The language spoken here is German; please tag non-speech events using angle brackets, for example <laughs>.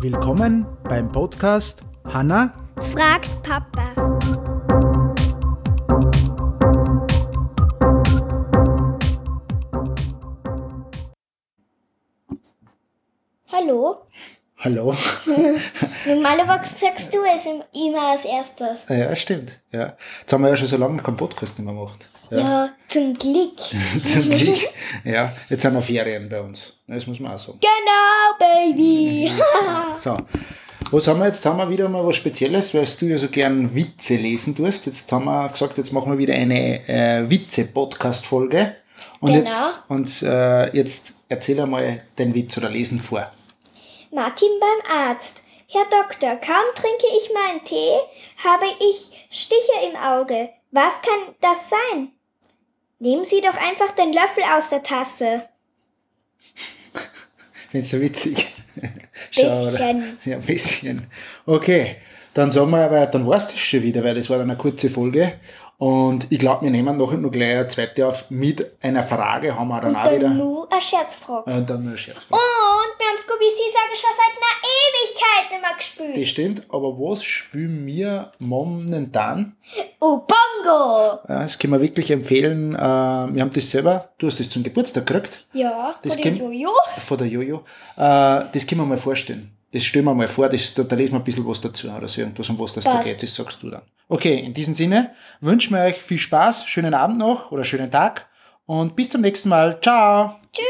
Willkommen beim Podcast Hanna fragt Papa. Hallo? Hallo. <laughs> Normalerweise sagst du es immer als erstes. Ja, stimmt. Ja. Jetzt haben wir ja schon so lange keinen Podcast nicht mehr gemacht. Ja, ja zum Glück. <laughs> zum Glück. Ja, jetzt sind noch Ferien bei uns. Das muss man auch sagen. Genau, Baby. So. Was haben wir jetzt? Haben wir wieder mal was Spezielles, weil du ja so gern Witze lesen tust. Jetzt haben wir gesagt, jetzt machen wir wieder eine äh, Witze-Podcast-Folge. Und genau. jetzt, und, äh, jetzt erzähl einmal den Witz oder lesen vor. Martin beim Arzt. Herr Doktor, kaum trinke ich meinen Tee, habe ich Stiche im Auge. Was kann das sein? Nehmen Sie doch einfach den Löffel aus der Tasse. <laughs> Findest du witzig? <laughs> bisschen. <laughs> Ja, ein bisschen. Okay, dann sagen wir aber, dann war es das schon wieder, weil das war dann eine kurze Folge. Und ich glaube, wir nehmen nachher noch gleich eine zweite auf mit einer Frage, haben wir dann und auch dann wieder. nur eine Scherzfrage. Und dann nur eine Scherzfrage. Und haben Scooby-Saga schon seit einer Ewigkeit nicht mehr gespielt. Das stimmt, aber was spielen wir momentan? Oh, Bongo! Ja, das können wir wirklich empfehlen. Äh, wir haben das selber, du hast das zum Geburtstag gekriegt. Ja, Das von kenn- Jojo. Von der Jojo. Äh, das können wir mal vorstellen. Das stellen wir mal vor, das, da, da lesen wir ein bisschen was dazu oder so irgendwas, um was das da Passt. geht, das sagst du dann. Okay, in diesem Sinne wünschen wir euch viel Spaß, schönen Abend noch oder schönen Tag und bis zum nächsten Mal. Ciao! Tschüss.